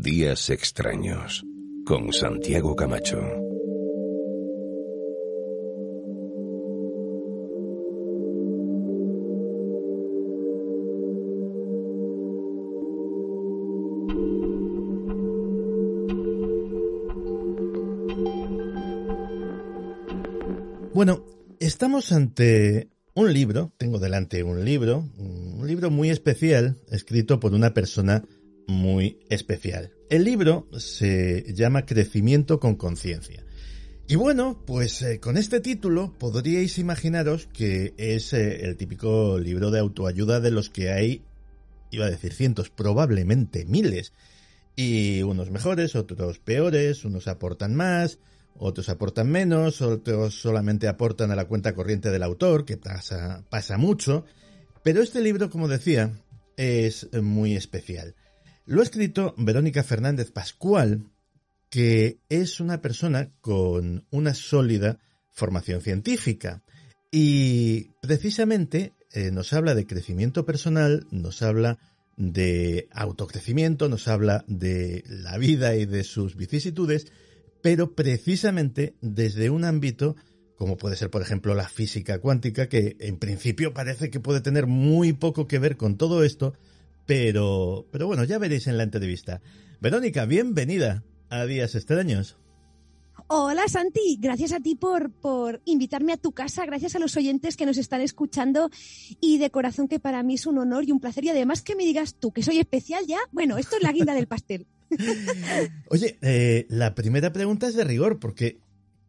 Días extraños con Santiago Camacho. Bueno, estamos ante un libro, tengo delante un libro, un libro muy especial, escrito por una persona muy especial. El libro se llama Crecimiento con conciencia. Y bueno, pues eh, con este título podríais imaginaros que es eh, el típico libro de autoayuda de los que hay, iba a decir cientos, probablemente miles. Y unos mejores, otros peores, unos aportan más, otros aportan menos, otros solamente aportan a la cuenta corriente del autor, que pasa, pasa mucho. Pero este libro, como decía, es muy especial. Lo ha escrito Verónica Fernández Pascual, que es una persona con una sólida formación científica. Y precisamente eh, nos habla de crecimiento personal, nos habla de autocrecimiento, nos habla de la vida y de sus vicisitudes, pero precisamente desde un ámbito como puede ser, por ejemplo, la física cuántica, que en principio parece que puede tener muy poco que ver con todo esto, pero, pero bueno, ya veréis en la entrevista. Verónica, bienvenida a Días Extraños. Hola Santi, gracias a ti por, por invitarme a tu casa, gracias a los oyentes que nos están escuchando y de corazón que para mí es un honor y un placer y además que me digas tú que soy especial ya, bueno, esto es la guinda del pastel. Oye, eh, la primera pregunta es de rigor, porque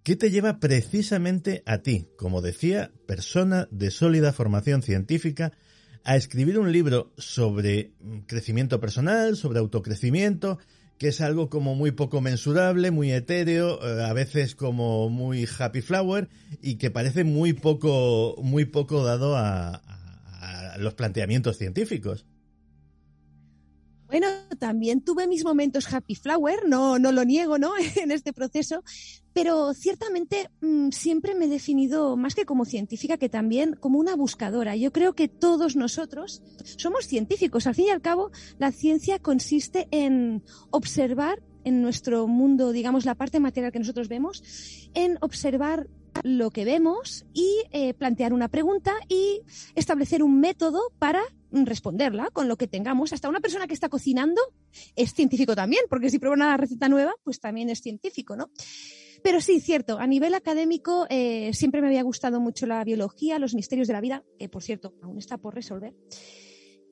¿qué te lleva precisamente a ti, como decía, persona de sólida formación científica, a escribir un libro sobre crecimiento personal, sobre autocrecimiento, que es algo como muy poco mensurable, muy etéreo, eh, a veces como muy happy flower y que parece muy poco, muy poco dado a los planteamientos científicos. Bueno, también tuve mis momentos happy flower, no, no lo niego, ¿no? en este proceso, pero ciertamente mm, siempre me he definido más que como científica que también como una buscadora. Yo creo que todos nosotros somos científicos. Al fin y al cabo, la ciencia consiste en observar en nuestro mundo, digamos, la parte material que nosotros vemos, en observar lo que vemos y eh, plantear una pregunta y establecer un método para responderla con lo que tengamos. Hasta una persona que está cocinando es científico también, porque si prueba una receta nueva, pues también es científico, ¿no? Pero sí, cierto, a nivel académico eh, siempre me había gustado mucho la biología, los misterios de la vida, que por cierto aún está por resolver.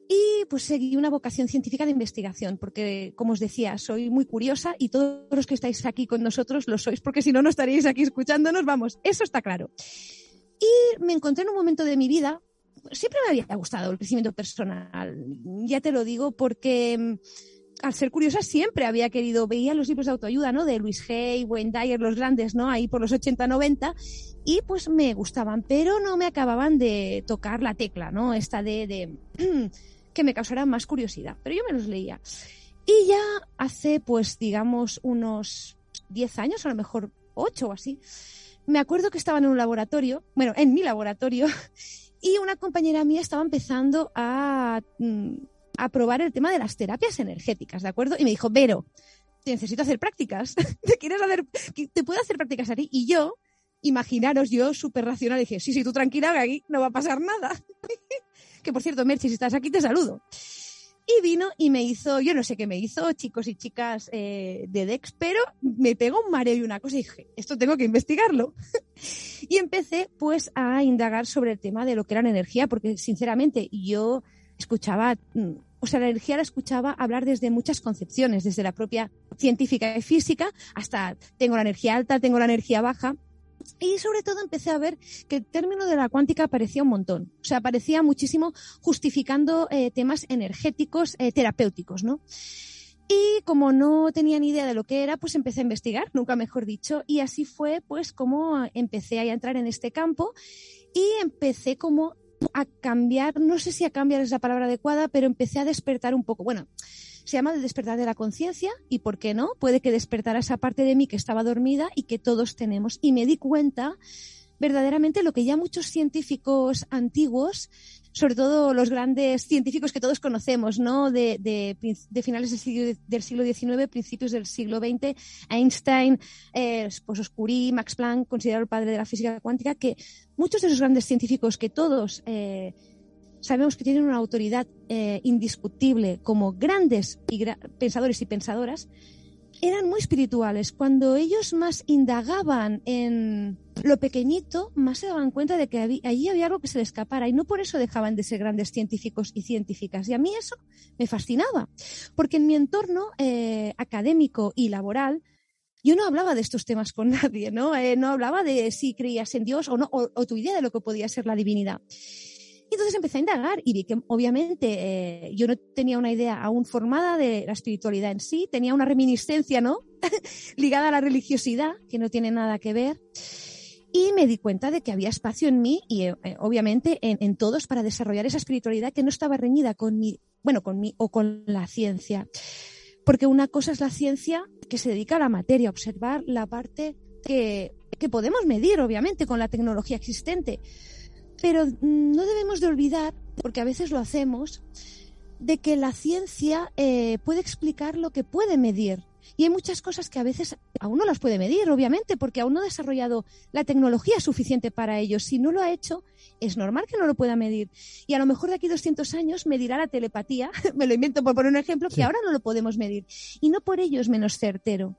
Y pues seguí una vocación científica de investigación, porque como os decía, soy muy curiosa y todos los que estáis aquí con nosotros lo sois, porque si no, no estaríais aquí escuchándonos, vamos, eso está claro. Y me encontré en un momento de mi vida, siempre me había gustado el crecimiento personal, ya te lo digo, porque mm, al ser curiosa siempre había querido, veía los libros de autoayuda, ¿no? De Luis Hay, Wayne Dyer, los grandes, ¿no? Ahí por los 80, 90, y pues me gustaban, pero no me acababan de tocar la tecla, ¿no? Esta de, de que me causara más curiosidad, pero yo me los leía. Y ya hace, pues, digamos, unos 10 años, a lo mejor 8 o así, me acuerdo que estaba en un laboratorio, bueno, en mi laboratorio, y una compañera mía estaba empezando a, mm, a probar el tema de las terapias energéticas, ¿de acuerdo? Y me dijo, Vero, te necesito hacer prácticas. ¿Te quieres hacer, te puedo hacer prácticas a ti? Y yo, imaginaros, yo súper racional, dije, sí, sí, tú tranquila, que aquí no va a pasar nada. que por cierto, Merchi, si estás aquí, te saludo. Y vino y me hizo, yo no sé qué me hizo, chicos y chicas eh, de Dex, pero me pegó un mareo y una cosa y dije, esto tengo que investigarlo. y empecé pues a indagar sobre el tema de lo que era la energía, porque sinceramente yo escuchaba, o sea, la energía la escuchaba hablar desde muchas concepciones, desde la propia científica y física hasta tengo la energía alta, tengo la energía baja. Y sobre todo empecé a ver que el término de la cuántica aparecía un montón. O sea, aparecía muchísimo justificando eh, temas energéticos, eh, terapéuticos, ¿no? Y como no tenía ni idea de lo que era, pues empecé a investigar, nunca mejor dicho, y así fue pues como empecé a entrar en este campo y empecé como a cambiar, no sé si a cambiar es la palabra adecuada, pero empecé a despertar un poco. Bueno, se llama el despertar de la conciencia y, ¿por qué no? Puede que despertara esa parte de mí que estaba dormida y que todos tenemos. Y me di cuenta verdaderamente lo que ya muchos científicos antiguos sobre todo los grandes científicos que todos conocemos, ¿no? De, de, finales del siglo, XIX, principios del siglo XX, Einstein, eh, pues Curie, Max Planck, considerado el padre de la física cuántica, que muchos de esos grandes científicos que todos eh, sabemos que tienen una autoridad eh, indiscutible como grandes pensadores y pensadoras, eran muy espirituales. Cuando ellos más indagaban en lo pequeñito, más se daban cuenta de que allí había algo que se les escapara y no por eso dejaban de ser grandes científicos y científicas. Y a mí eso me fascinaba, porque en mi entorno eh, académico y laboral, yo no hablaba de estos temas con nadie, ¿no? Eh, no hablaba de si creías en Dios o no, o tu idea de lo que podía ser la divinidad. Y entonces empecé a indagar y vi que obviamente eh, yo no tenía una idea aún formada de la espiritualidad en sí, tenía una reminiscencia, ¿no? Ligada a la religiosidad, que no tiene nada que ver. Y me di cuenta de que había espacio en mí y eh, obviamente en, en, todos para desarrollar esa espiritualidad que no estaba reñida con mi, bueno, con mi o con la ciencia. Porque una cosa es la ciencia que se dedica a la materia, a observar la parte que, que podemos medir, obviamente, con la tecnología existente pero no debemos de olvidar, porque a veces lo hacemos, de que la ciencia eh, puede explicar lo que puede medir. Y hay muchas cosas que a veces aún no las puede medir, obviamente, porque aún no ha desarrollado la tecnología suficiente para ello. Si no lo ha hecho, es normal que no lo pueda medir. Y a lo mejor de aquí a 200 años medirá la telepatía, me lo invento por poner un ejemplo, que ahora no lo podemos medir. Y no por ello es menos certero.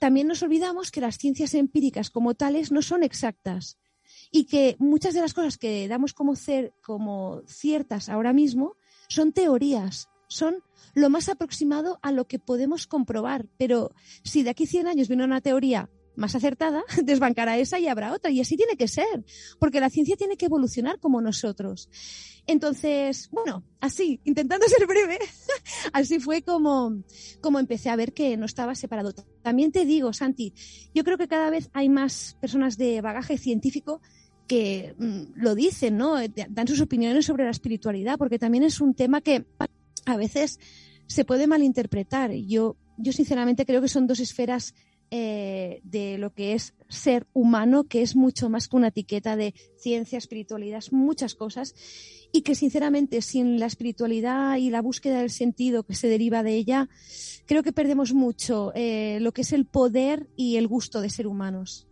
También nos olvidamos que las ciencias empíricas como tales no son exactas y que muchas de las cosas que damos como, como ciertas ahora mismo son teorías, son lo más aproximado a lo que podemos comprobar. Pero si de aquí 100 años viene una teoría más acertada, desbancará esa y habrá otra. Y así tiene que ser, porque la ciencia tiene que evolucionar como nosotros. Entonces, bueno, así, intentando ser breve, así fue como, como empecé a ver que no estaba separado. También te digo, Santi, yo creo que cada vez hay más personas de bagaje científico que mm, lo dicen, ¿no? Eh, dan sus opiniones sobre la espiritualidad, porque también es un tema que a veces se puede malinterpretar. Yo, yo sinceramente creo que son dos esferas eh, de lo que es ser humano, que es mucho más que una etiqueta de ciencia, espiritualidad, muchas cosas, y que sinceramente sin la espiritualidad y la búsqueda del sentido que se deriva de ella, creo que perdemos mucho eh, lo que es el poder y el gusto de ser humanos.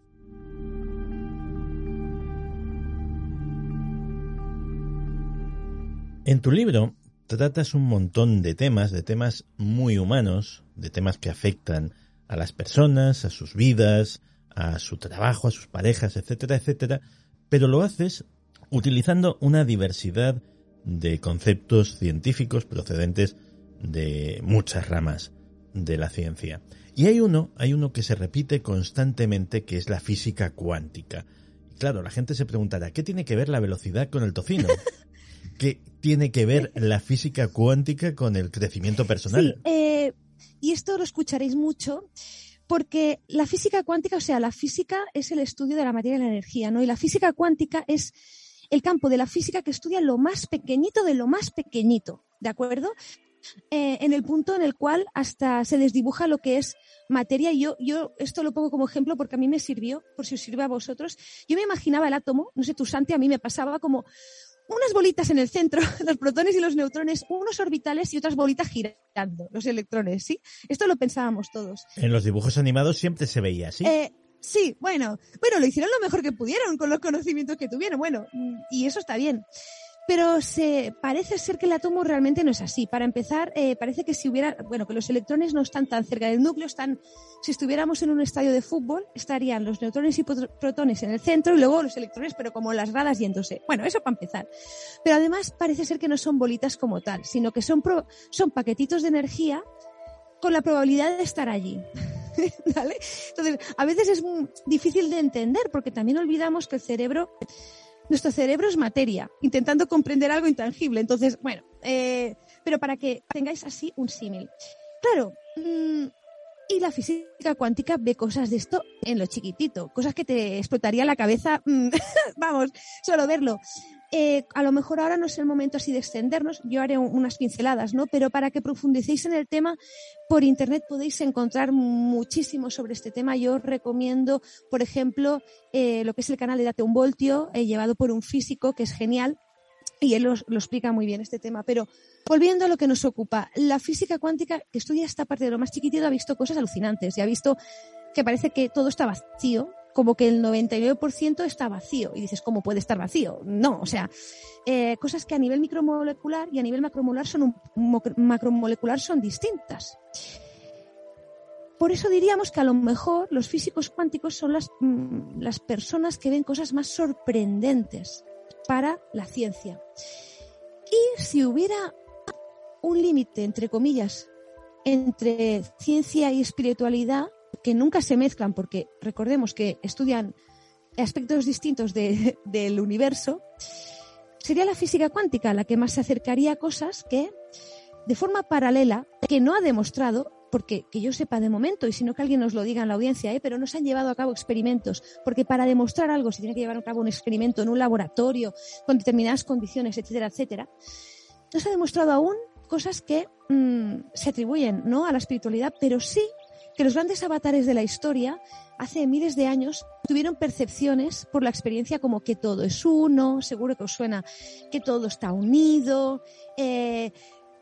En tu libro tratas un montón de temas, de temas muy humanos, de temas que afectan a las personas, a sus vidas, a su trabajo, a sus parejas, etcétera, etcétera, pero lo haces utilizando una diversidad de conceptos científicos procedentes de muchas ramas de la ciencia. Y hay uno, hay uno que se repite constantemente que es la física cuántica. Y claro, la gente se preguntará, ¿qué tiene que ver la velocidad con el tocino? ¿Qué tiene que ver la física cuántica con el crecimiento personal? Eh, y esto lo escucharéis mucho porque la física cuántica, o sea, la física es el estudio de la materia y la energía, ¿no? Y la física cuántica es el campo de la física que estudia lo más pequeñito de lo más pequeñito, ¿de acuerdo? Eh, en el punto en el cual hasta se desdibuja lo que es materia. Y yo, yo esto lo pongo como ejemplo porque a mí me sirvió, por si os sirve a vosotros. Yo me imaginaba el átomo, no sé, tu Santi, a mí me pasaba como unas bolitas en el centro, los protones y los neutrones, unos orbitales y otras bolitas girando, los electrones, ¿sí? Esto lo pensábamos todos. En los dibujos animados siempre se veía así. Eh, sí, bueno, bueno, lo hicieron lo mejor que pudieron con los conocimientos que tuvieron, bueno, y eso está bien. Pero se, parece ser que el átomo realmente no es así. Para empezar, eh, parece que si hubiera, bueno, que los electrones no están tan cerca del núcleo, están, si estuviéramos en un estadio de fútbol, estarían los neutrones y protones en el centro y luego los electrones, pero como las gradas yéndose. Bueno, eso para empezar. Pero además parece ser que no son bolitas como tal, sino que son, son paquetitos de energía con la probabilidad de estar allí. Entonces, a veces es difícil de entender porque también olvidamos que el cerebro nuestro cerebro es materia, intentando comprender algo intangible. Entonces, bueno, eh, pero para que tengáis así un símil. Claro, mm, y la física cuántica ve cosas de esto en lo chiquitito, cosas que te explotaría la cabeza, mm, vamos, solo verlo. Eh, a lo mejor ahora no es el momento así de extendernos, yo haré unas pinceladas, ¿no? Pero para que profundicéis en el tema, por internet podéis encontrar muchísimo sobre este tema. Yo os recomiendo, por ejemplo, eh, lo que es el canal de Date un Voltio, eh, llevado por un físico que es genial, y él lo, explica muy bien este tema. Pero volviendo a lo que nos ocupa, la física cuántica que estudia esta parte de lo más chiquitito ha visto cosas alucinantes y ha visto que parece que todo está vacío, como que el 99% está vacío. Y dices, ¿cómo puede estar vacío? No, o sea, eh, cosas que a nivel micromolecular y a nivel macromolecular son, macromolecular son distintas. Por eso diríamos que a lo mejor los físicos cuánticos son las, mm, las personas que ven cosas más sorprendentes para la ciencia. Y si hubiera un límite, entre comillas, entre ciencia y espiritualidad, que nunca se mezclan porque recordemos que estudian aspectos distintos del universo, sería la física cuántica la que más se acercaría a cosas que, de forma paralela, que no ha demostrado, porque que yo sepa de momento, y si no que alguien nos lo diga en la audiencia, ¿eh? pero no se han llevado a cabo experimentos, porque para demostrar algo se tiene que llevar a cabo un experimento en un laboratorio, con determinadas condiciones, etcétera, etcétera. No se ha demostrado aún cosas que mm, se atribuyen ¿no? a la espiritualidad, pero sí que los grandes avatares de la historia hace miles de años tuvieron percepciones por la experiencia como que todo es uno, seguro que os suena que todo está unido, eh,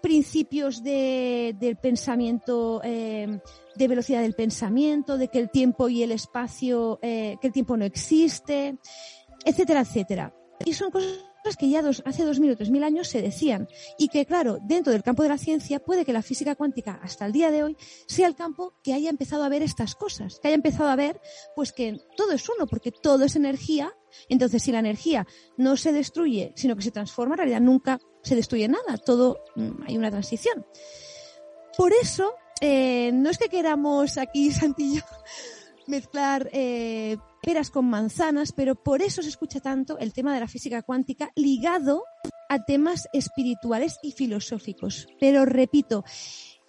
principios de, del pensamiento, eh, de velocidad del pensamiento, de que el tiempo y el espacio, eh, que el tiempo no existe, etcétera, etcétera. Y son cosas que ya hace dos mil o tres mil años se decían y que, claro, dentro del campo de la ciencia puede que la física cuántica hasta el día de hoy sea el campo que haya empezado a ver estas cosas, que haya empezado a ver pues que todo es uno, porque todo es energía. Entonces, si la energía no se destruye, sino que se transforma, en realidad nunca se destruye nada, todo mm, hay una transición. Por eso, eh, no es que queramos aquí, Santillo, mezclar eh, peras con manzanas, pero por eso se escucha tanto el tema de la física cuántica ligado a temas espirituales y filosóficos. Pero repito,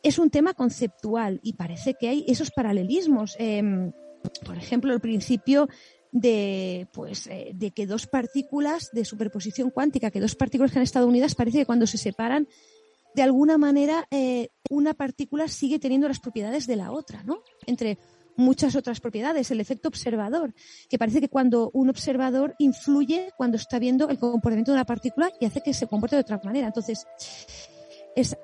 es un tema conceptual y parece que hay esos paralelismos. Em, por ejemplo, el principio de, pues, eh, de que dos partículas de superposición cuántica, que dos partículas que han estado unidas, parece que cuando se separan, de alguna manera, eh, una partícula sigue teniendo las propiedades de la otra, ¿no? Entre muchas otras propiedades. El efecto observador, que parece que cuando un observador influye cuando está viendo el comportamiento de una partícula y hace que se comporte de otra manera. Entonces, es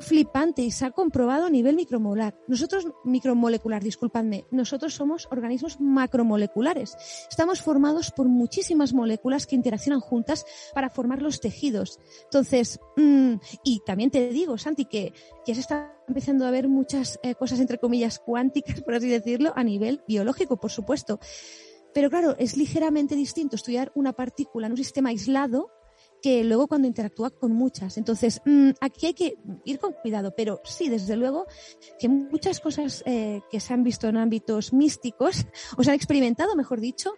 flipante y se ha comprobado a nivel micromolecular. Nosotros, micromolecular, disculpadme, nosotros somos organismos macromoleculares. Estamos formados por muchísimas moléculas que interaccionan juntas para formar los tejidos. Entonces, mm, y también te digo, Santi, que ya se está empezando a ver muchas eh, cosas, entre comillas, cuánticas, por así decirlo, a nivel biológico, por supuesto. Pero claro, es ligeramente distinto estudiar una partícula en un sistema aislado que luego cuando interactúa con muchas. Entonces, mm, aquí hay que ir con cuidado, pero sí, desde luego, que muchas cosas eh, que se han visto en ámbitos místicos, o se han experimentado, mejor dicho,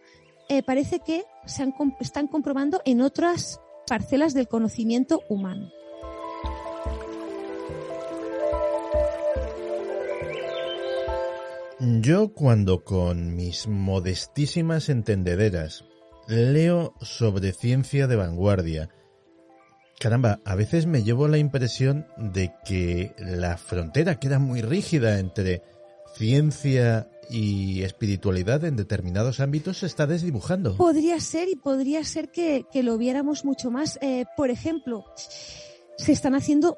eh, parece que se están comprobando en otras parcelas del conocimiento humano. Yo cuando con mis modestísimas entendederas leo sobre ciencia de vanguardia. Caramba, a veces me llevo la impresión de que la frontera queda muy rígida entre ciencia y espiritualidad en determinados ámbitos se está desdibujando. Podría ser y podría ser que, lo viéramos mucho más. Eh, por ejemplo, se están haciendo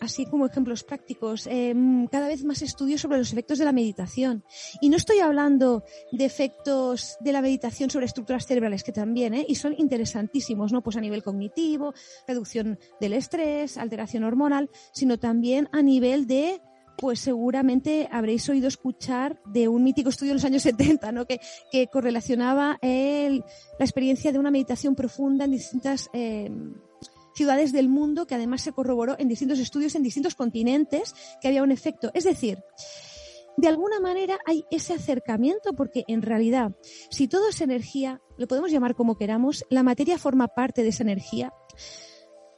así como ejemplos prácticos, em, cada vez más estudios sobre los efectos de la meditación. Y no estoy hablando de efectos de la meditación sobre estructuras cerebrales, que también, ¿eh? y son interesantísimos, ¿no? Pues a nivel cognitivo, reducción del estrés, alteración hormonal, sino también a nivel de pues seguramente habréis oído escuchar de un mítico estudio en los años 70, ¿no? que, que correlacionaba el, la experiencia de una meditación profunda en distintas eh, ciudades del mundo que además se corroboró en distintos estudios en distintos continentes que había un efecto. Es decir, de alguna manera hay ese acercamiento porque en realidad, si todo es energía, lo podemos llamar como queramos, la materia forma parte de esa energía.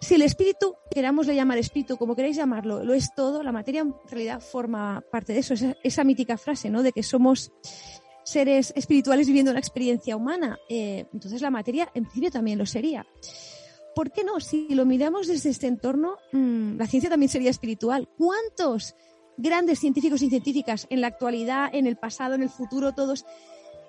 Si el espíritu, querámosle llamar espíritu, como queráis llamarlo, lo es todo, la materia en realidad forma parte de eso, esa, mítica frase, ¿no? De que somos seres espirituales viviendo una experiencia humana. Eh, entonces la materia en principio también lo sería. ¿Por qué no? Si lo miramos desde este entorno, mm, la ciencia también sería espiritual. ¿Cuántos grandes científicos y científicas en la actualidad, en el pasado, en el futuro, todos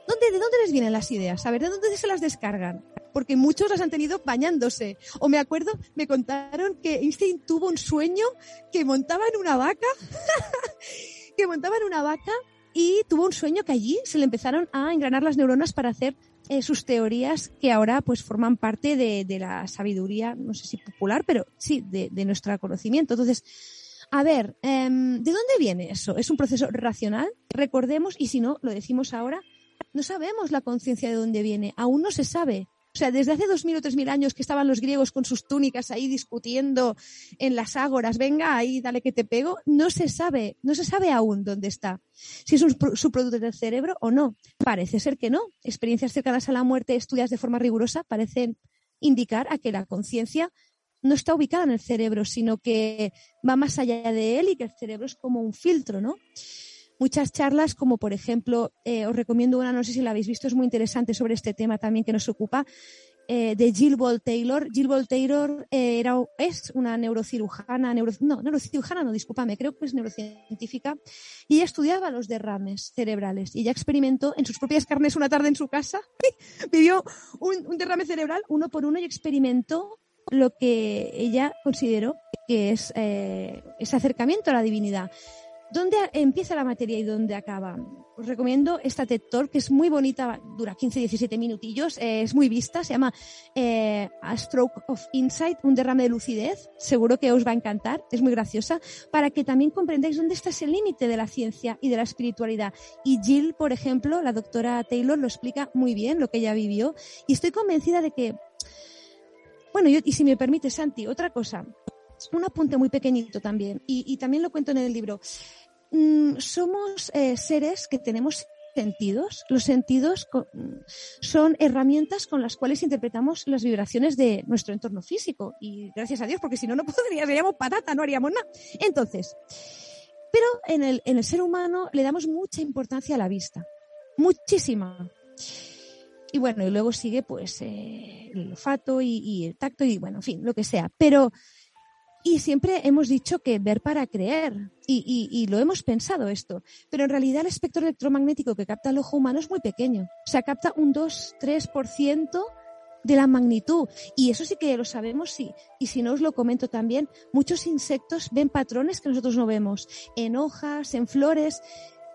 ¿Dónde, ¿De dónde les vienen las ideas? A ver, ¿de dónde se las descargan? Porque muchos las han tenido bañándose. O me acuerdo, me contaron que Einstein tuvo un sueño que montaba en una vaca, que montaba en una vaca y tuvo un sueño que allí se le empezaron a engranar las neuronas para hacer eh, sus teorías que ahora pues forman parte de, de, la sabiduría, no sé si popular, pero sí, de, de nuestro conocimiento. Entonces, a ver, eh, ¿de dónde viene eso? ¿Es un proceso racional? Recordemos, y si no, lo decimos ahora, no sabemos la conciencia de dónde viene, aún no se sabe. O sea, desde hace dos mil o tres mil años que estaban los griegos con sus túnicas ahí discutiendo en las ágoras, venga ahí, dale que te pego, no se sabe, no se sabe aún dónde está. Si es un subproducto del cerebro o no. Parece ser que no. Experiencias cercanas a la muerte estudiadas de forma rigurosa parecen indicar a que la conciencia no está ubicada en el cerebro, sino que va más allá de él y que el cerebro es como un filtro, ¿no? Muchas charlas, como por ejemplo, eh, os recomiendo una, no sé si la habéis visto, es muy interesante sobre este tema también que nos ocupa, eh, de Jill Ball Taylor. Jill Ball Taylor eh, era, es una neurocirujana, neuro, no, neurocirujana no, discúlpame, creo que es neurocientífica, y ella estudiaba los derrames cerebrales y ella experimentó en sus propias carnes una tarde en su casa, vivió un, derrame cerebral uno por uno y experimentó lo que ella consideró que es ese acercamiento a la divinidad. ¿Dónde empieza la materia y dónde acaba? Os recomiendo esta TED que es muy bonita, dura 15-17 minutillos, eh, es muy vista, se llama eh, A Stroke of Insight, un derrame de lucidez. Seguro que os va a encantar, es muy graciosa, para que también comprendáis dónde está ese límite de la ciencia y de la espiritualidad. Y Jill, por ejemplo, la doctora Taylor, lo explica muy bien, lo que ella vivió, y estoy convencida de que, bueno, yo, y si me permite, Santi, otra cosa, un apunte muy pequeñito también, y, también lo cuento en el libro. Mm, somos eh, seres que tenemos sentidos. Los sentidos son herramientas con las cuales interpretamos las vibraciones de nuestro entorno físico. Y gracias a Dios, porque si no, no podríamos, seríamos patata, no haríamos nada. Entonces, pero en el, en el ser humano le damos mucha importancia a la vista. Muchísima. Y bueno, y luego sigue pues eh, el olfato y, y el tacto y bueno, en fin, lo que sea. Pero y siempre hemos dicho que ver para creer, y, y, lo hemos pensado esto, pero en realidad el espectro electromagnético que capta el ojo humano es muy pequeño. O sea, capta un 2-3% de la magnitud. Y eso sí que lo sabemos, sí. Y si no os lo comento también, muchos insectos ven patrones que nosotros no vemos. En hojas, en flores,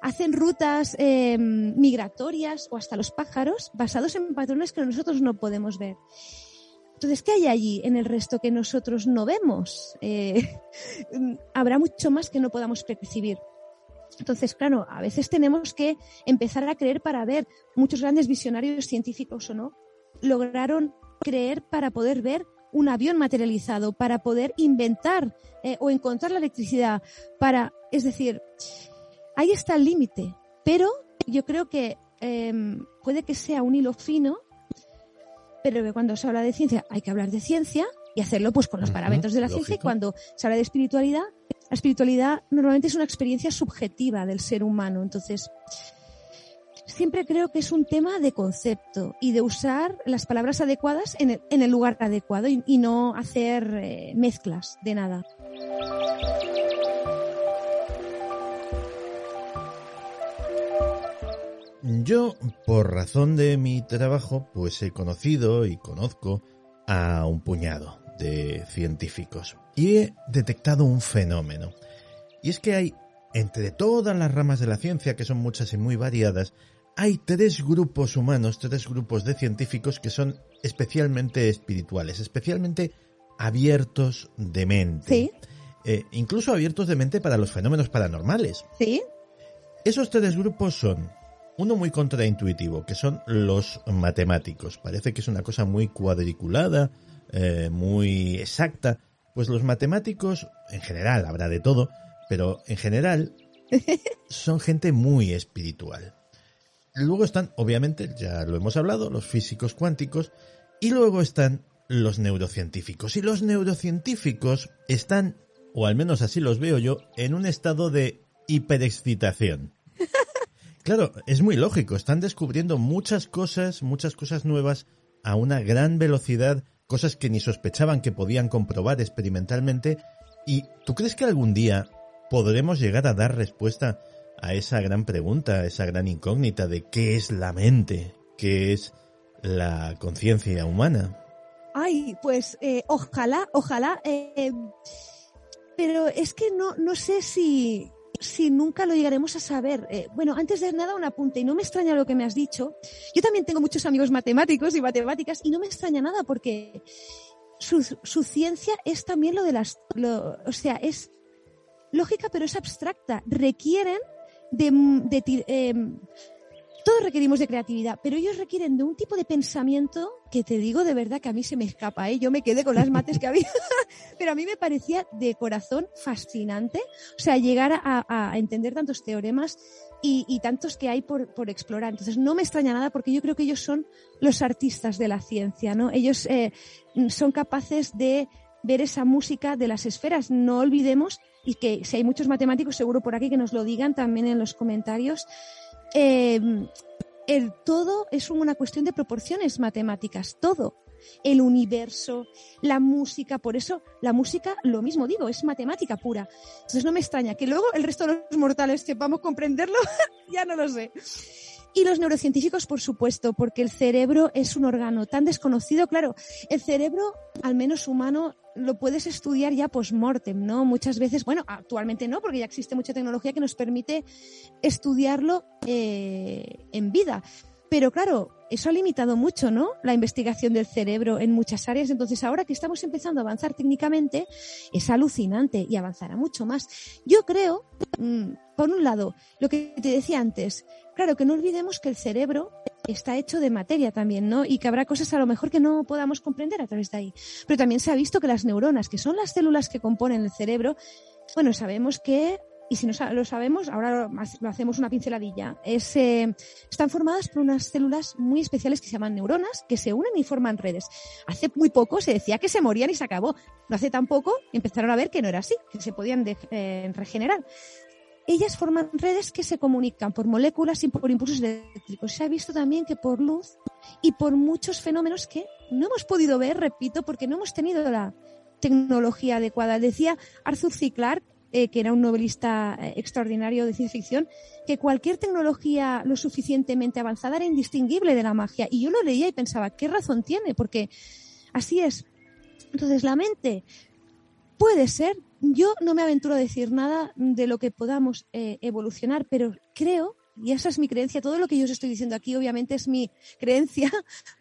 hacen rutas eh, migratorias o hasta los pájaros basados en patrones que nosotros no podemos ver. Entonces, ¿qué hay allí en el resto que nosotros no vemos? Eh, habrá mucho más que no podamos percibir. Entonces, claro, a veces tenemos que empezar a creer para ver. Muchos grandes visionarios científicos o no lograron creer para poder ver un avión materializado, para poder inventar eh, o encontrar la electricidad, para, es decir, ahí está el límite. Pero yo creo que eh, puede que sea un hilo fino pero que cuando se habla de ciencia hay que hablar de ciencia y hacerlo pues con los parámetros de la Lógico. ciencia y cuando se habla de espiritualidad, la espiritualidad normalmente es una experiencia subjetiva del ser humano, entonces siempre creo que es un tema de concepto y de usar las palabras adecuadas en el, en el lugar adecuado y, y no hacer eh, mezclas de nada. Yo, por razón de mi trabajo, pues he conocido y conozco a un puñado de científicos y he detectado un fenómeno. Y es que hay, entre todas las ramas de la ciencia, que son muchas y muy variadas, hay tres grupos humanos, tres grupos de científicos que son especialmente espirituales, especialmente abiertos de mente. Sí. Eh, incluso abiertos de mente para los fenómenos paranormales. Sí. Esos tres grupos son uno muy contraintuitivo, que son los matemáticos. Parece que es una cosa muy cuadriculada, eh, muy exacta. Pues los matemáticos, en general, habrá de todo, pero en general son gente muy espiritual. Luego están, obviamente, ya lo hemos hablado, los físicos cuánticos, y luego están los neurocientíficos. Y los neurocientíficos están, o al menos así los veo yo, en un estado de hiperexcitación. Claro, es muy lógico, están descubriendo muchas cosas, muchas cosas nuevas a una gran velocidad, cosas que ni sospechaban que podían comprobar experimentalmente. ¿Y tú crees que algún día podremos llegar a dar respuesta a esa gran pregunta, a esa gran incógnita de qué es la mente, qué es la conciencia humana. Ay, pues eh, ojalá, ojalá. Eh, pero es que no, no sé si, si nunca lo llegaremos a saber. Eh, bueno, antes de nada, un apunte, y no me extraña lo que me has dicho. Yo también tengo muchos amigos matemáticos y matemáticas, y no me extraña nada porque su, su ciencia es también lo de las. Lo, o sea, es lógica, pero es abstracta. Requieren de. de eh, todos requerimos de creatividad, pero ellos requieren de un tipo de pensamiento que te digo de verdad que a mí se me escapa, ¿eh? Yo me quedé con las mates que había, pero a mí me parecía de corazón fascinante, o sea, llegar a, a entender tantos teoremas y, y, tantos que hay por, por, explorar. Entonces, no me extraña nada porque yo creo que ellos son los artistas de la ciencia, ¿no? Ellos eh, son capaces de ver esa música de las esferas. No olvidemos, y que si hay muchos matemáticos seguro por aquí que nos lo digan también en los comentarios, eh, el todo es una cuestión de proporciones matemáticas, todo. El universo, la música, por eso la música, lo mismo digo, es matemática pura. Entonces no me extraña que luego el resto de los mortales sepamos comprenderlo, ya no lo sé. Y los neurocientíficos, por supuesto, porque el cerebro es un órgano tan desconocido. Claro, el cerebro, al menos humano, lo puedes estudiar ya post-mortem, ¿no? Muchas veces, bueno, actualmente no, porque ya existe mucha tecnología que nos permite estudiarlo eh, en vida. Pero claro, eso ha limitado mucho, ¿no? La investigación del cerebro en muchas áreas. Entonces, ahora que estamos empezando a avanzar técnicamente, es alucinante y avanzará mucho más. Yo creo, mm, por un lado, lo que te decía antes, claro, que no olvidemos que el cerebro está hecho de materia también, ¿no? Y que habrá cosas a lo mejor que no podamos comprender a través de ahí. Pero también se ha visto que las neuronas, que son las células que componen el cerebro, bueno, sabemos que y si no lo sabemos, ahora lo hacemos una pinceladilla. Eh, están formadas por unas células muy especiales que se llaman neuronas, que se unen y forman redes. Hace muy poco se decía que se morían y se acabó. No hace tan poco empezaron a ver que no era así, que se podían eh, regenerar. Ellas forman redes que se comunican por moléculas y por impulsos eléctricos. Se ha visto también que por luz y por muchos fenómenos que no hemos podido ver, repito, porque no hemos tenido la tecnología adecuada. Decía Arthur C. Clarke eh, que era un novelista eh, extraordinario de ciencia ficción, que cualquier tecnología lo suficientemente avanzada era indistinguible de la magia. Y yo lo leía y pensaba, ¿qué razón tiene? Porque así es. Entonces, la mente puede ser, yo no me aventuro a decir nada de lo que podamos eh, evolucionar, pero creo y esa es mi creencia. Todo lo que yo os estoy diciendo aquí, obviamente, es mi creencia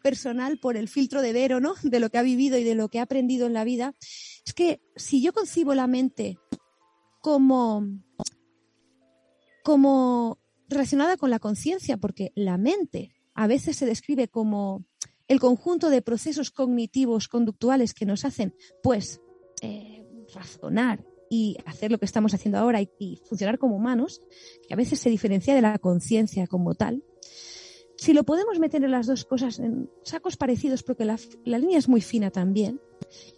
personal por el filtro de Vero, ¿no? De lo que ha vivido y de lo que ha aprendido en la vida. Es que si yo concibo la mente como, como relacionada con la conciencia, porque la mente a veces se describe como el conjunto de procesos cognitivos conductuales que nos hacen, pues, eh, razonar y hacer lo que estamos haciendo ahora y, y, funcionar como humanos, que a veces se diferencia de la conciencia como tal. Si lo podemos meter en las dos cosas en sacos parecidos, porque la, línea es muy fina también,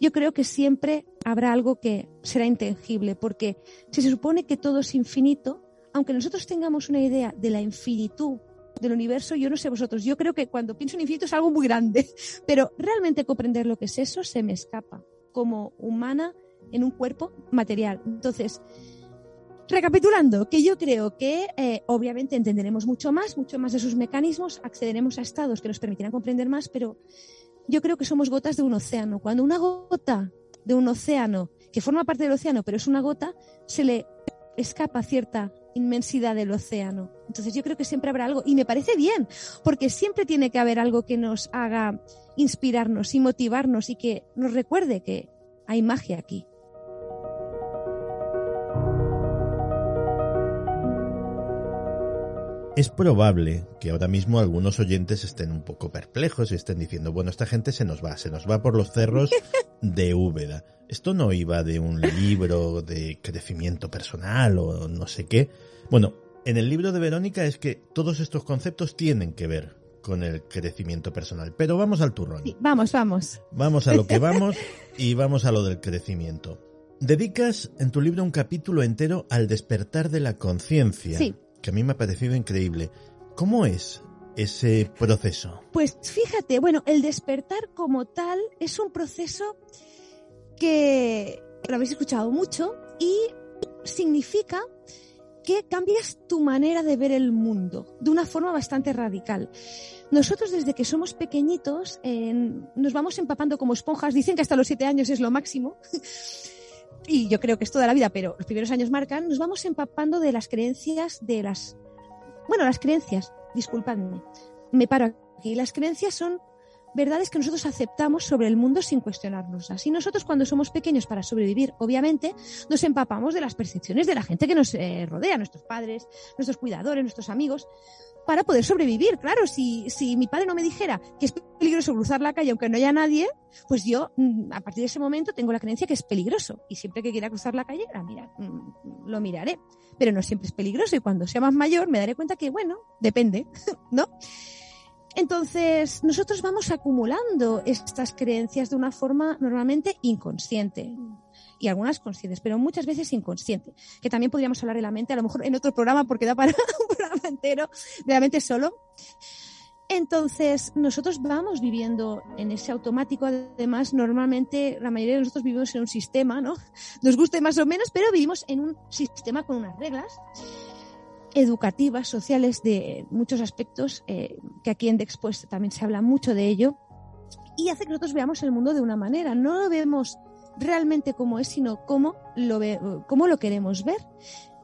yo creo que siempre habrá algo que será intangible, porque si se supone que todo es infinito, aunque nosotros tengamos una idea de la infinitud del universo, yo no sé vosotros, yo creo que cuando pienso en infinito es algo muy grande, pero realmente comprender lo que es eso se me escapa como humana en un cuerpo material. Entonces, recapitulando, que yo creo que eh, obviamente entenderemos mucho más, mucho más de sus mecanismos, accederemos a estados que nos permitirán comprender más, pero yo creo que somos gotas de un océano. Cuando una gota de un océano, que forma parte del océano, pero es una gota, se le escapa cierta inmensidad del océano. Entonces yo creo que siempre habrá algo, y me parece bien, porque siempre tiene que haber algo que nos haga inspirarnos y motivarnos y que nos recuerde que hay magia aquí. Es probable que ahora mismo algunos oyentes estén un poco perplejos y estén diciendo, bueno, esta gente se nos va, se nos va por los cerros de Úbeda. Esto no iba de un libro de crecimiento personal o no sé qué. Bueno, en el libro de Verónica es que todos estos conceptos tienen que ver con el crecimiento personal. Pero vamos al turrón. Sí, vamos, vamos. Vamos a lo que vamos y vamos a lo del crecimiento. Dedicas en tu libro un capítulo entero al despertar de la conciencia. Sí que a mí me ha parecido increíble. ¿Cómo es ese proceso? Pues fíjate, bueno, el despertar como tal es un proceso que lo habéis escuchado mucho y significa que cambias tu manera de ver el mundo de una forma bastante radical. Nosotros desde que somos pequeñitos nos vamos empapando como esponjas. Dicen que hasta los siete años es lo máximo. Y yo creo que es toda la vida, pero los primeros años marcan. Nos vamos empapando de las creencias de las... Bueno, las creencias, disculpadme. Me paro aquí. Las creencias son verdades que nosotros aceptamos sobre el mundo sin cuestionarnos. Así nosotros cuando somos pequeños para sobrevivir, obviamente, nos empapamos de las percepciones de la gente que nos eh, rodea, nuestros padres, nuestros cuidadores, nuestros amigos, para poder sobrevivir. Claro, si, si mi padre no me dijera que es peligroso cruzar la calle aunque no haya nadie, pues yo mm, a partir de ese momento tengo la creencia que es peligroso. Y siempre que quiera cruzar la calle, la mira, mm, lo miraré. Pero no siempre es peligroso y cuando sea más mayor me daré cuenta que, bueno, depende, ¿no? Entonces, nosotros vamos acumulando estas creencias de una forma normalmente inconsciente y algunas conscientes, pero muchas veces inconsciente, que también podríamos hablar de la mente, a lo mejor en otro programa porque da para un programa entero de la mente solo. Entonces, nosotros vamos viviendo en ese automático. Además, normalmente la mayoría de nosotros vivimos en un sistema, ¿no? Nos guste más o menos, pero vivimos en un sistema con unas reglas educativas, sociales, de muchos aspectos, eh, que aquí en Dexpuest también se habla mucho de ello, y hace que nosotros veamos el mundo de una manera. No lo vemos realmente como es, sino como lo, ve, cómo lo queremos ver.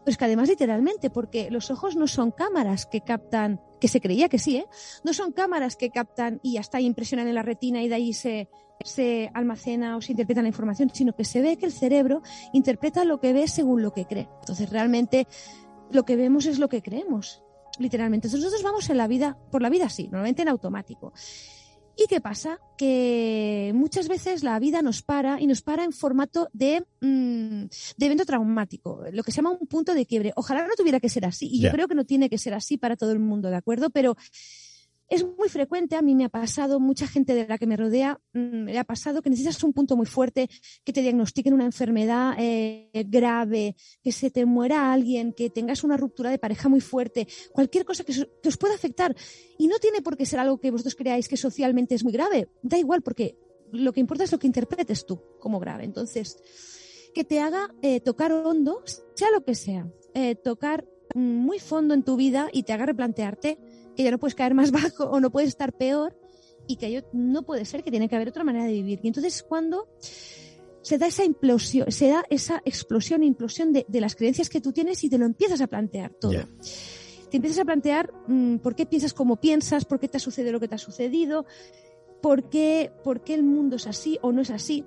Pues que además literalmente, porque los ojos no son cámaras que captan, que se creía que sí, ¿eh? No son cámaras que captan y hasta impresionan en la retina y de ahí se, se almacena o se interpreta la información, sino que se ve que el cerebro interpreta lo que ve según lo que cree. Entonces realmente lo que vemos es lo que creemos, literalmente. Nosotros vamos en la vida, por la vida así, normalmente en automático. ¿Y qué pasa? Que muchas veces la vida nos para y nos para en formato de, mm, de evento traumático, lo que se llama un punto de quiebre. Ojalá no tuviera que ser así, y yo creo que no tiene que ser así para todo el mundo, ¿de acuerdo? Pero es muy frecuente, a mí me ha pasado, mucha gente de la que me rodea mm, me ha pasado que necesitas un punto muy fuerte, que te diagnostiquen una enfermedad eh, grave, que se te muera alguien, que tengas una ruptura de pareja muy fuerte, cualquier cosa que, os pueda afectar. Y no tiene por qué ser algo que vosotros creáis que socialmente es muy grave, da igual porque lo que importa es lo que interpretes tú como grave. Entonces, que te haga eh, tocar hondo, sea lo que sea, eh, tocar mm, muy fondo en tu vida y te haga replantearte que ya no puedes caer más bajo o no puedes estar peor y que ello no puede ser, que tiene que haber otra manera de vivir. Y entonces cuando se da esa implosión, se da esa explosión, implosión de, las creencias que tú tienes y te lo empiezas a plantear todo. Te empiezas a plantear mm, por qué piensas como piensas, por qué te ha sucedido lo que te ha sucedido, por qué, por qué el mundo es así o no es así.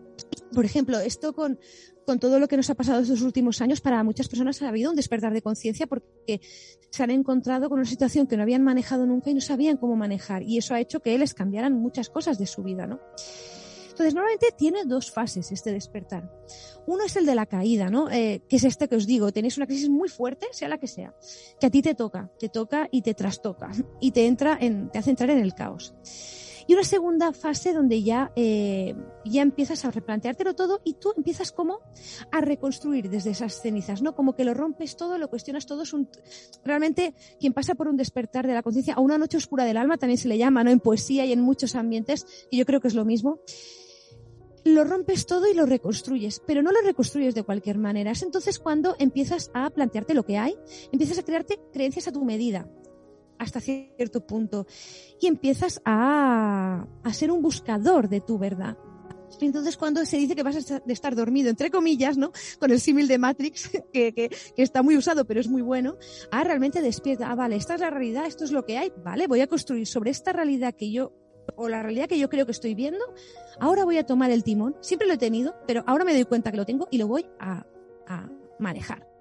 Por ejemplo, esto con, con todo lo que nos ha pasado estos últimos años, para muchas personas ha habido un despertar de conciencia porque se han encontrado con una situación que no habían manejado nunca y no sabían cómo manejar. Y eso ha hecho que les cambiaran muchas cosas de su vida, ¿no? Entonces, normalmente tiene dos fases este despertar. Uno es el de la caída, ¿no? Eh, que es este que os digo, tenéis una crisis muy fuerte, sea la que sea, que a ti te toca, te toca y te trastoca y te entra en, te hace entrar en el caos. Y una segunda fase donde ya, eh, ya empiezas a replanteártelo todo y tú empiezas como a reconstruir desde esas cenizas, ¿no? Como que lo rompes todo, lo cuestionas todo. Es un, realmente quien pasa por un despertar de la conciencia, a una noche oscura del alma también se le llama, ¿no? En poesía y en muchos ambientes, y yo creo que es lo mismo lo rompes todo y lo reconstruyes, pero no lo reconstruyes de cualquier manera. Es entonces cuando empiezas a plantearte lo que hay, empiezas a crearte creencias a tu medida, hasta cierto punto y empiezas a, a ser un buscador de tu verdad. Entonces, cuando se dice que vas a estar dormido, entre comillas, ¿no? Con el símil de Matrix, que, que, está muy usado, pero es muy bueno, ah, realmente despierta, ah, vale, esta es la realidad, esto es lo que hay, vale, voy a construir sobre esta realidad que yo, o la realidad que yo creo que estoy viendo, ahora voy a tomar el timón, siempre lo he tenido, pero ahora me doy cuenta que lo tengo y lo voy a, a manejar.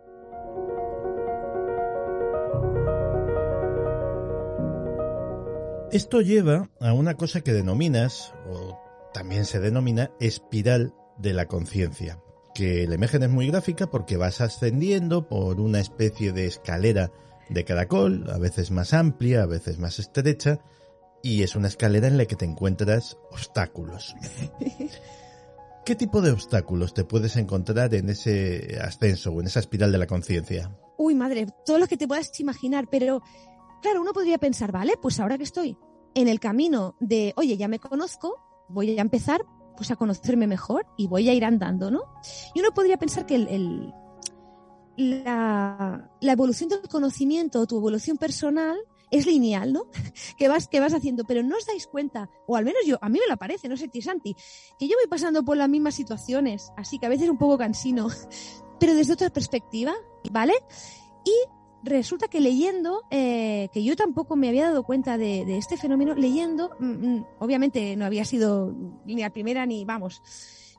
Esto lleva a una cosa que denominas, o también se denomina, espiral de la conciencia, que la imagen es muy gráfica porque vas ascendiendo por una especie de escalera de caracol, a veces más amplia, a veces más estrecha, y es una escalera en la que te encuentras obstáculos. ¿Qué tipo de obstáculos te puedes encontrar en ese ascenso o en esa espiral de la conciencia? Uy, madre, todo lo que te puedas imaginar, pero Claro, uno podría pensar, vale, pues ahora que estoy en el camino de, oye, ya me conozco, voy a empezar pues a conocerme mejor y voy a ir andando, ¿no? Y uno podría pensar que el, la, la evolución del conocimiento, tu evolución personal, es lineal, ¿no? que vas, que vas haciendo, pero no os dais cuenta, o al menos yo, a mí me lo parece, no sé ti, Santi, que yo voy pasando por las mismas situaciones, así que a veces un poco cansino, pero desde otra perspectiva, ¿vale? Y resulta que leyendo, eh, que yo tampoco me había dado cuenta de, este fenómeno, leyendo, mm, mm, obviamente no había sido ni la primera ni, vamos,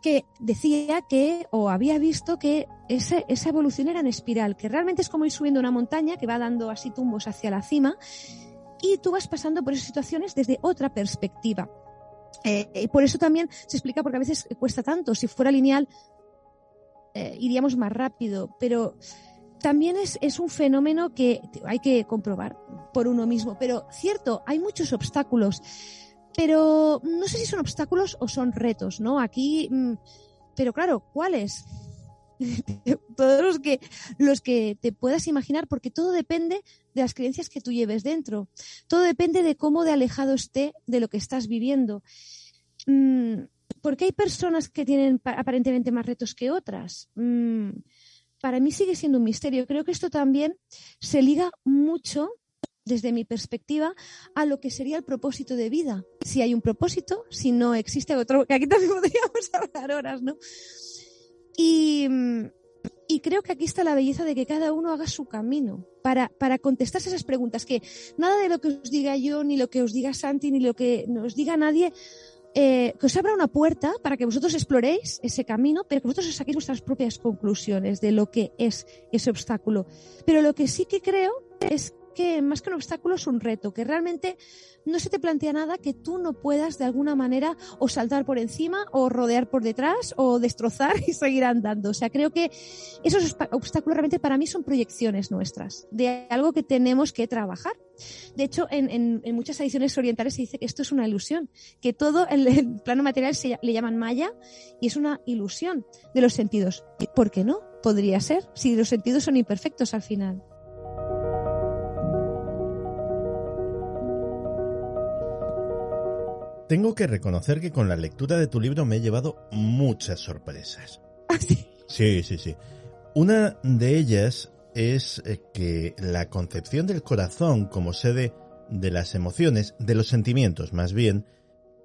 que decía que, o había visto que esa, esa evolución era en espiral, que realmente es como ir subiendo una montaña que va dando así tumbos hacia la cima y tú vas pasando por esas situaciones desde otra perspectiva. Eh, y por eso también se explica porque a veces cuesta tanto. Si fuera lineal, eh, iríamos más rápido, pero también es, un fenómeno que hay que comprobar por uno mismo. Pero cierto, hay muchos obstáculos. Pero no sé si son obstáculos o son retos, ¿no? Aquí, mm, pero claro, ¿cuáles? Todos los que, los que te puedas imaginar, porque todo depende de las creencias que tú lleves dentro. Todo depende de cómo de alejado esté de lo que estás viviendo. Mm, porque hay personas que tienen aparentemente más retos que otras. Para mí sigue siendo un misterio. Creo que esto también se liga mucho desde mi perspectiva, a lo que sería el propósito de vida. Si hay un propósito, si no existe otro, que aquí también podríamos hablar horas, ¿no? Y, y creo que aquí está la belleza de que cada uno haga su camino para, para contestarse esas preguntas, que nada de lo que os diga yo, ni lo que os diga Santi, ni lo que nos diga nadie, eh, que os abra una puerta para que vosotros exploréis ese camino, pero que vosotros os saquéis vuestras propias conclusiones de lo que es ese obstáculo. Pero lo que sí que creo es que más que un obstáculo es un reto, que realmente no se te plantea nada que tú no puedas de alguna manera o saltar por encima o rodear por detrás o destrozar y seguir andando. O sea, creo que esos obstáculos realmente para mí son proyecciones nuestras de algo que tenemos que trabajar. De hecho, en, muchas tradiciones orientales se dice que esto es una ilusión, que todo el, el plano material se le llaman maya y es una ilusión de los sentidos. ¿Por qué no? Podría ser, si los sentidos son imperfectos al final. Tengo que reconocer que con la lectura de tu libro me he llevado muchas sorpresas. ¿Ah, sí? Sí, sí, sí. Una de ellas es eh, que la concepción del corazón como sede de las emociones, de los sentimientos más bien,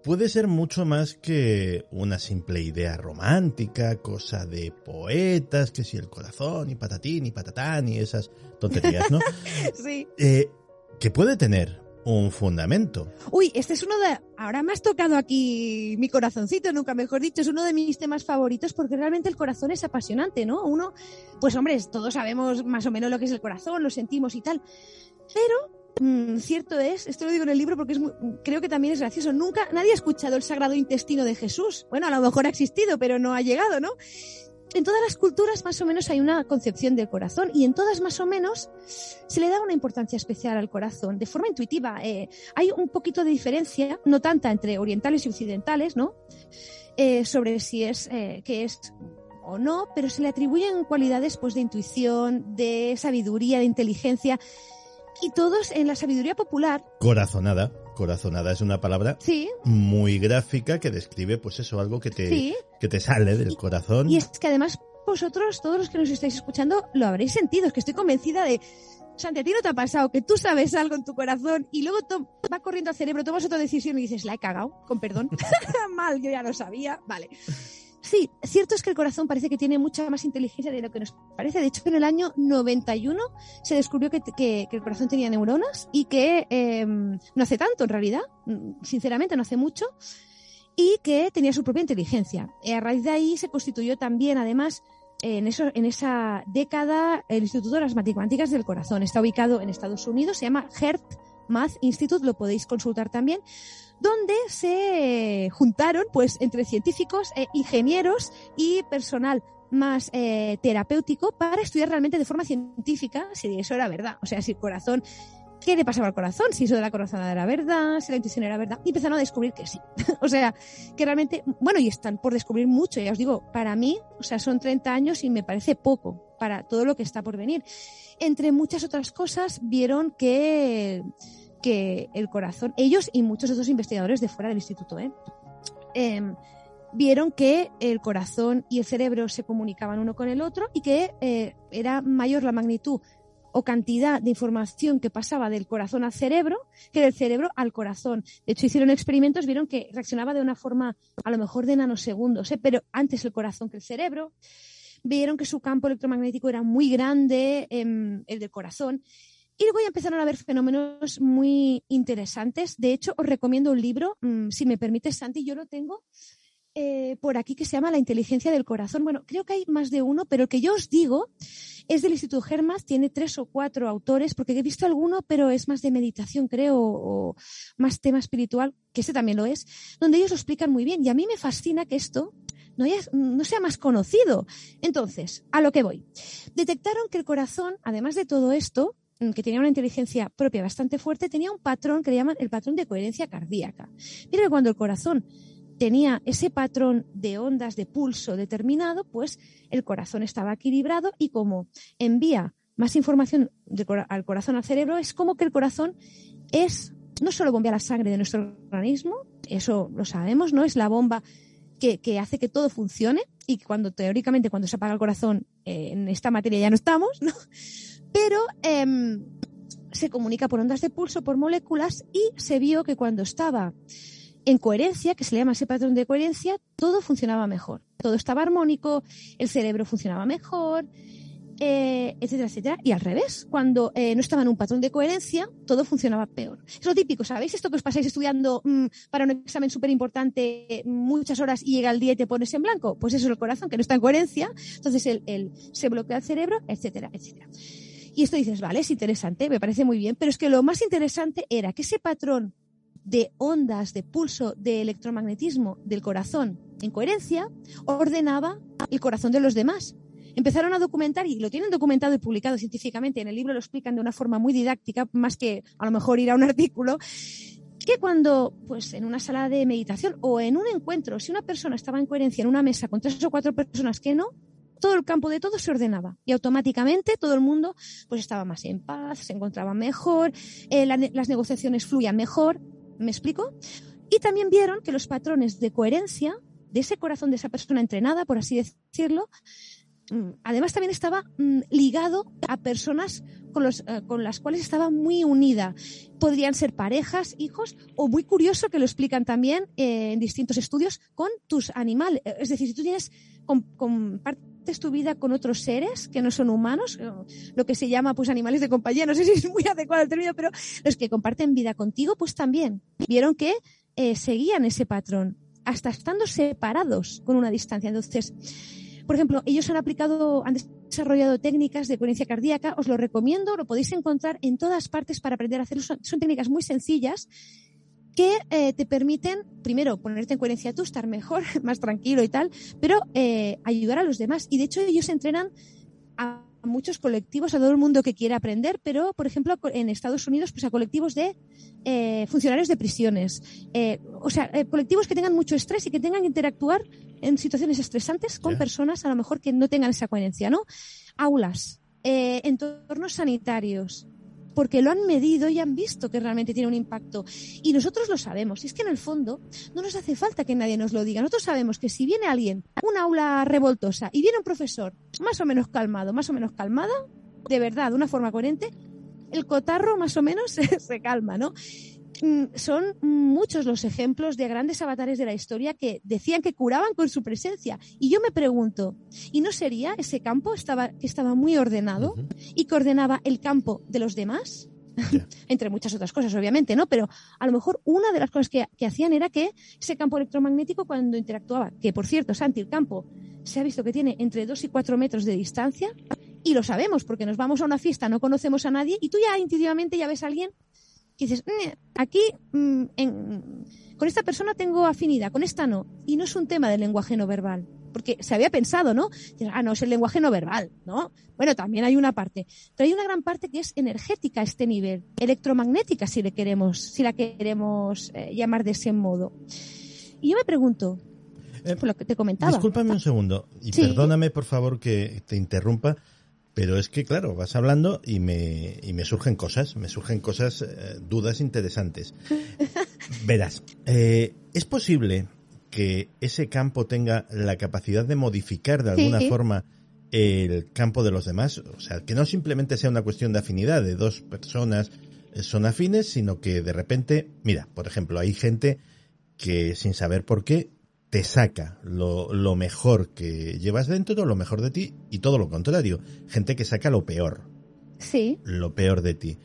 puede ser mucho más que una simple idea romántica, cosa de poetas, que si el corazón y patatín y patatán y esas tonterías, ¿no? sí. Eh, que puede tener un fundamento. Uy, este es uno de... Ahora me has tocado aquí mi corazoncito, nunca mejor dicho, es uno de mis temas favoritos porque realmente el corazón es apasionante, ¿no? Uno, pues hombre, todos sabemos más o menos lo que es el corazón, lo sentimos y tal, pero mmm, cierto es, esto lo digo en el libro porque es muy, creo que también es gracioso, nunca, nadie ha escuchado el sagrado intestino de Jesús. Bueno, a lo mejor ha existido, pero no ha llegado, ¿no? En todas las culturas más o menos hay una concepción del corazón y en todas más o menos se le da una importancia especial al corazón de forma intuitiva. Eh, hay un poquito de diferencia, no tanta entre orientales y occidentales, ¿no? Eh, sobre si es eh, que es o no, pero se le atribuyen cualidades pues de intuición, de sabiduría, de inteligencia y todos en la sabiduría popular. Corazonada. Corazonada es una palabra sí. muy gráfica que describe, pues eso, algo que te, sí. que te sale del corazón. Y es que además vosotros, todos los que nos estáis escuchando, lo habréis sentido. Es que estoy convencida de, Santi, a ti no te ha pasado que tú sabes algo en tu corazón y luego va corriendo al cerebro, tomas otra decisión y dices, la he cagado, con perdón. Mal, yo ya lo sabía. Vale. Sí, cierto es que el corazón parece que tiene mucha más inteligencia de lo que nos parece. De hecho, en el año 91 se descubrió que, que, el corazón tenía neuronas y que eh, no hace tanto, en realidad, sinceramente, no hace mucho, y que tenía su propia inteligencia. Y a raíz de ahí se constituyó también, además, en, eso, en esa década, el Instituto de las Matemáticas del Corazón. Está ubicado en Estados Unidos, se llama Heart Math Institute, lo podéis consultar también donde se juntaron pues entre científicos, eh, ingenieros y personal más eh, terapéutico para estudiar realmente de forma científica si eso era verdad. O sea, si el corazón, ¿qué le pasaba al corazón? Si eso de la corazonada era verdad, si la intuición era verdad. Y empezaron a descubrir que sí. o sea, que realmente, bueno, y están por descubrir mucho. Ya os digo, para mí, o sea, son 30 años y me parece poco para todo lo que está por venir. Entre muchas otras cosas, vieron que que el corazón, ellos y muchos otros investigadores de fuera del instituto, ¿eh? Eh, vieron que el corazón y el cerebro se comunicaban uno con el otro y que eh, era mayor la magnitud o cantidad de información que pasaba del corazón al cerebro que del cerebro al corazón. De hecho, hicieron experimentos, vieron que reaccionaba de una forma a lo mejor de nanosegundos, ¿eh? pero antes el corazón que el cerebro. Vieron que su campo electromagnético era muy grande, em, el del corazón. Y luego ya empezaron a ver fenómenos muy interesantes. De hecho, os recomiendo un libro, mm, si me permites, Santi, yo lo tengo eh, por aquí que se llama La inteligencia del corazón. Bueno, creo que hay más de uno, pero el que yo os digo es del Instituto Germas, tiene tres o cuatro autores, porque he visto alguno, pero es más de meditación, creo, o más tema espiritual, que ese también lo es, donde ellos lo explican muy bien. Y a mí me fascina que esto no, no sea más conocido. Entonces, a lo que voy. Detectaron que el corazón, además de todo esto, mm, que tenía una inteligencia propia bastante fuerte, tenía un patrón que le llaman el patrón de coherencia cardíaca. Mira que cuando el corazón tenía ese patrón de ondas de pulso determinado, pues el corazón estaba equilibrado y como envía más información al corazón al cerebro, es como que el corazón es no solo bombea la sangre de nuestro organismo, eso lo sabemos, ¿no? Es la bomba que, hace que todo funcione y cuando teóricamente cuando se apaga el corazón eh, en esta materia ya no estamos, ¿no? Pero em, se comunica por ondas de pulso, por moléculas y se vio que cuando estaba en coherencia, que se le llama ese patrón de coherencia, todo funcionaba mejor. Todo estaba armónico, el cerebro funcionaba mejor, eh, etcétera, etcétera. Y al revés, cuando eh, no estaba en un patrón de coherencia, todo funcionaba peor. Es lo típico, ¿sabéis? Esto que os pasáis estudiando mm, para un examen súper importante muchas horas y llega el día y te pones en blanco. Pues eso es el corazón, que no está en coherencia. Entonces el, se bloquea el cerebro, etcétera, etcétera. Y esto dices, vale, es interesante, me parece muy bien, pero es que lo más interesante era que ese patrón de ondas de pulso de electromagnetismo del corazón en coherencia ordenaba el corazón de los demás. Empezaron a documentar, y lo tienen documentado y publicado científicamente, en el libro lo explican de una forma muy didáctica, más que a lo mejor ir a un artículo, que cuando, pues en una sala de meditación o en un encuentro, si una persona estaba en coherencia en una mesa con tres o cuatro personas que no, todo el campo de todo se ordenaba y automáticamente todo el mundo pues estaba más en paz, se encontraba mejor, eh, las negociaciones fluían mejor. ¿Me explico? Y también vieron que los patrones de coherencia de ese corazón de esa persona entrenada, por así decirlo, mm, además también estaba mm, ligado a personas con, los, eh, con las cuales estaba muy unida. Podrían ser parejas, hijos, o muy curioso que lo explican también eh, en distintos estudios con tus animales. Es decir, si tú tienes compartes tu vida con otros seres que no son humanos, lo que se llama pues animales de compañía, no sé si es muy adecuado el término, pero los que comparten vida contigo, pues también vieron que eh, seguían ese patrón, hasta estando separados con una distancia. Entonces, por ejemplo, ellos han aplicado, han desarrollado técnicas de coherencia cardíaca, os lo recomiendo, lo podéis encontrar en todas partes para aprender a hacerlo. son técnicas muy sencillas que eh, te permiten, primero, ponerte en coherencia tú, estar mejor, más tranquilo y tal, pero eh, ayudar a los demás. Y de hecho ellos entrenan a muchos colectivos, a todo el mundo que quiere aprender, pero, por ejemplo, en Estados Unidos, pues a colectivos de eh, funcionarios de prisiones. o sea, colectivos que tengan mucho estrés y que tengan que interactuar en situaciones estresantes con personas a lo mejor que no tengan esa coherencia, ¿no? Aulas, entornos sanitarios, porque lo han medido y han visto que realmente tiene un impacto. Y nosotros lo sabemos. Y es que en el fondo no nos hace falta que nadie nos lo diga. Nosotros sabemos que si viene alguien, una aula revoltosa, y viene un profesor más o menos calmado, más o menos calmada, de verdad, de una forma coherente, el cotarro más o menos se calma, ¿no? Mm, son muchos los ejemplos de grandes avatares de la historia que decían que curaban con su presencia. Y yo me pregunto, ¿y no sería ese campo estaba, que estaba muy ordenado y que ordenaba el campo de los demás? Entre muchas otras cosas, obviamente, ¿no? Pero a lo mejor una de las cosas que, que hacían era que ese campo electromagnético cuando interactuaba, que por cierto, Santi, el campo se ha visto que tiene entre 2 y 4 metros de distancia, y lo sabemos porque nos vamos a una fiesta, no conocemos a nadie, y tú ya intuitivamente ya ves a alguien y dices, aquí mm, con esta persona tengo afinidad, con esta no. Y no es un tema del lenguaje no verbal, porque se había pensado, ¿no? Ah, no, es el lenguaje no verbal, ¿no? Bueno, también hay una parte, pero hay una gran parte que es energética a este nivel, electromagnética si le queremos, si la queremos eh, llamar de ese modo. Y yo me pregunto, eh, por lo que te comentaba. Discúlpame un segundo y perdóname por favor que te interrumpa. Pero es que, claro, vas hablando y me, y me surgen cosas, me surgen cosas, eh, dudas interesantes. Verás, eh, es posible que ese campo tenga la capacidad de modificar de alguna forma el campo de los demás. O sea, que no simplemente sea una cuestión de afinidad de dos personas eh, son afines, sino que de repente, mira, por ejemplo, hay gente que sin saber por qué te saca lo, lo mejor que llevas dentro, lo mejor de ti, y todo lo contrario. Gente que saca lo peor. Sí. Lo peor de ti.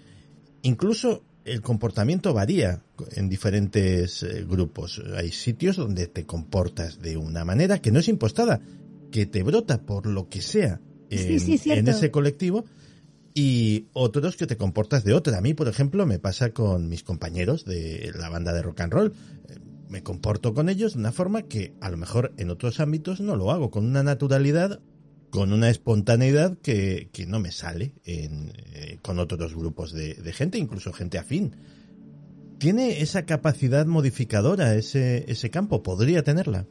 Incluso el comportamiento varía en diferentes eh, grupos. Hay sitios donde te comportas de una manera que no es impostada, que te brota por lo que sea en, ese colectivo y otros que te comportas de otra. A mí, por ejemplo, me pasa con mis compañeros de la banda de rock and roll. Me comporto con ellos de una forma que a lo mejor en otros ámbitos no lo hago, con una naturalidad con una espontaneidad que, que no me sale en, eh, con otros grupos de, gente, incluso gente afín. ¿Tiene esa capacidad modificadora ese, ese campo? ¿Podría tenerla?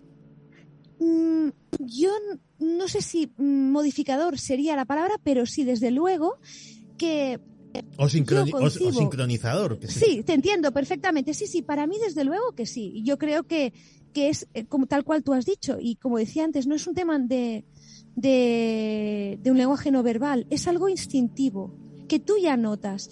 Mm, yo no sé si modificador sería la palabra, pero sí, desde luego que o, sincronizador. Que sí. sí. te entiendo perfectamente. Sí, sí, para mí desde luego que sí. Yo creo que, que es eh, como tal cual tú has dicho. Y como decía antes, no es un tema de, de, un lenguaje no verbal, es algo instintivo, que tú ya notas.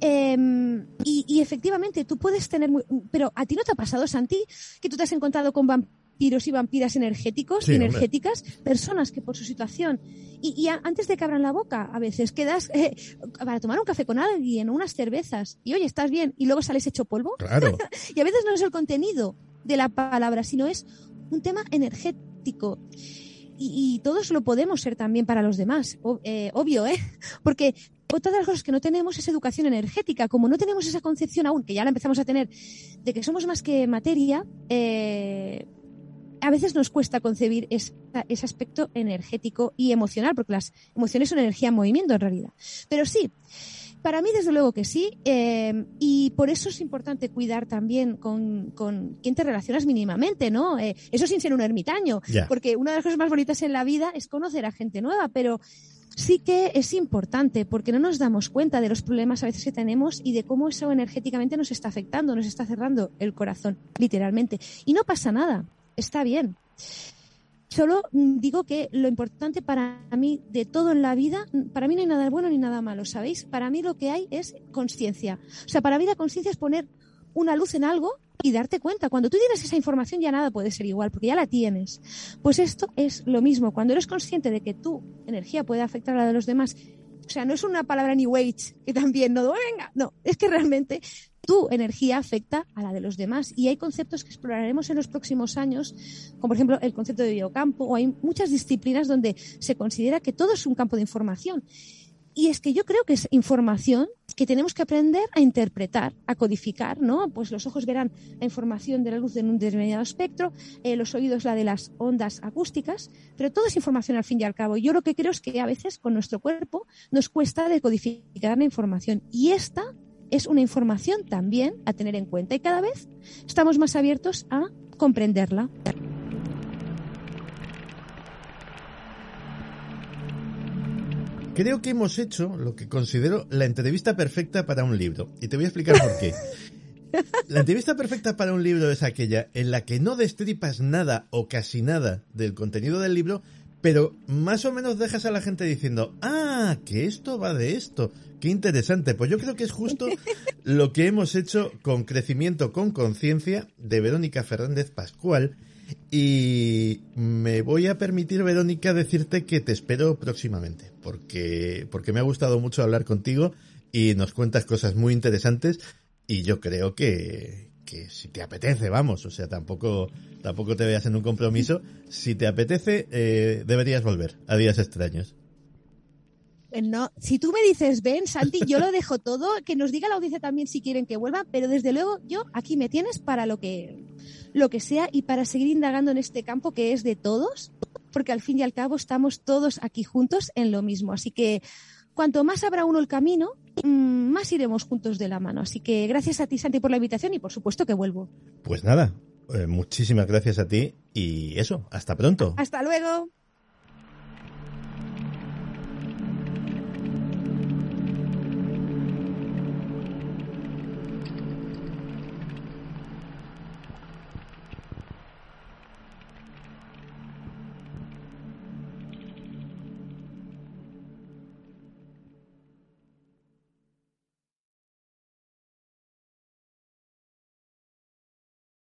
Em, y, efectivamente, tú puedes tener... pero a ti no te ha pasado, Santi, que tú te has encontrado con vampiros y vampiras energéticos, energéticas, personas que por su situación... Y, antes de que abran la boca, a veces quedas eh, para tomar un café con alguien, unas cervezas, y oye, estás bien, y luego sales hecho polvo. Claro. y a veces no es el contenido de la palabra, sino es un tema energético y, todos lo podemos ser también para los demás, eh, obvio, ¿eh? Porque otra de las cosas que no tenemos es educación energética. Como no tenemos esa concepción aún, que ya la empezamos a tener, de que somos más que materia, eh, a veces nos cuesta concebir ese aspecto energético y emocional, porque las emociones son energía en movimiento en realidad. Pero sí, para mí, desde luego que sí, eh, y por eso es importante cuidar también con, con quién te relacionas mínimamente, ¿no? Eh, eso sin ser un ermitaño, porque una de las cosas más bonitas en la vida es conocer a gente nueva, pero sí que es importante porque no nos damos cuenta de los problemas a veces que tenemos y de cómo eso energéticamente nos está afectando, nos está cerrando el corazón, literalmente. Y no pasa nada, está bien. Solo digo que lo importante para mí de todo en la vida, para mí no hay nada bueno ni nada malo, ¿sabéis? Para mí lo que hay es conciencia. O sea, para mí la conciencia es poner una luz en algo y darte cuenta. Cuando tú tienes esa información ya nada puede ser igual, porque ya la tienes. Pues esto es lo mismo. Cuando eres consciente de que tu energía puede afectar a la de los demás, o sea, no es una palabra ni wage que también no, venga, no, es que realmente tu energía afecta a la de los demás. Y hay conceptos que exploraremos en los próximos años, como por ejemplo el concepto de biocampo, o hay muchas disciplinas donde se considera que todo es un campo de información. Y es que yo creo que es información que tenemos que aprender a interpretar, a codificar, ¿no? Pues los ojos verán la información de la luz en un determinado espectro, eh, los oídos la de las ondas acústicas, pero todo es información al fin y al cabo. Yo lo que creo es que a veces con nuestro cuerpo nos cuesta decodificar la información y esta es una información también a tener en cuenta y cada vez estamos más abiertos a comprenderla. Creo que hemos hecho lo que considero la entrevista perfecta para un libro. Y te voy a explicar por qué. La entrevista perfecta para un libro es aquella en la que no destripas nada o casi nada del contenido del libro, pero más o menos dejas a la gente diciendo, ah, que esto va de esto, qué interesante. Pues yo creo que es justo lo que hemos hecho con Crecimiento con Conciencia de Verónica Fernández Pascual. Y me voy a permitir, Verónica, decirte que te espero próximamente, porque, porque me ha gustado mucho hablar contigo y nos cuentas cosas muy interesantes y yo creo que, que si te apetece, vamos, o sea, tampoco, tampoco te veas en un compromiso. Si te apetece, eh, deberías volver a días extraños. Eh, no, si tú me dices, ven, Santi, yo lo dejo todo, que nos diga la audiencia también si quieren que vuelva, pero desde luego yo aquí me tienes para lo que, lo que sea y para seguir indagando en este campo que es de todos, porque al fin y al cabo estamos todos aquí juntos en lo mismo. Así que cuanto más abra uno el camino, mm, más iremos juntos de la mano. Así que gracias a ti, Santi, por la invitación y por supuesto que vuelvo. Pues nada, eh, muchísimas gracias a ti y eso, hasta pronto. Hasta luego.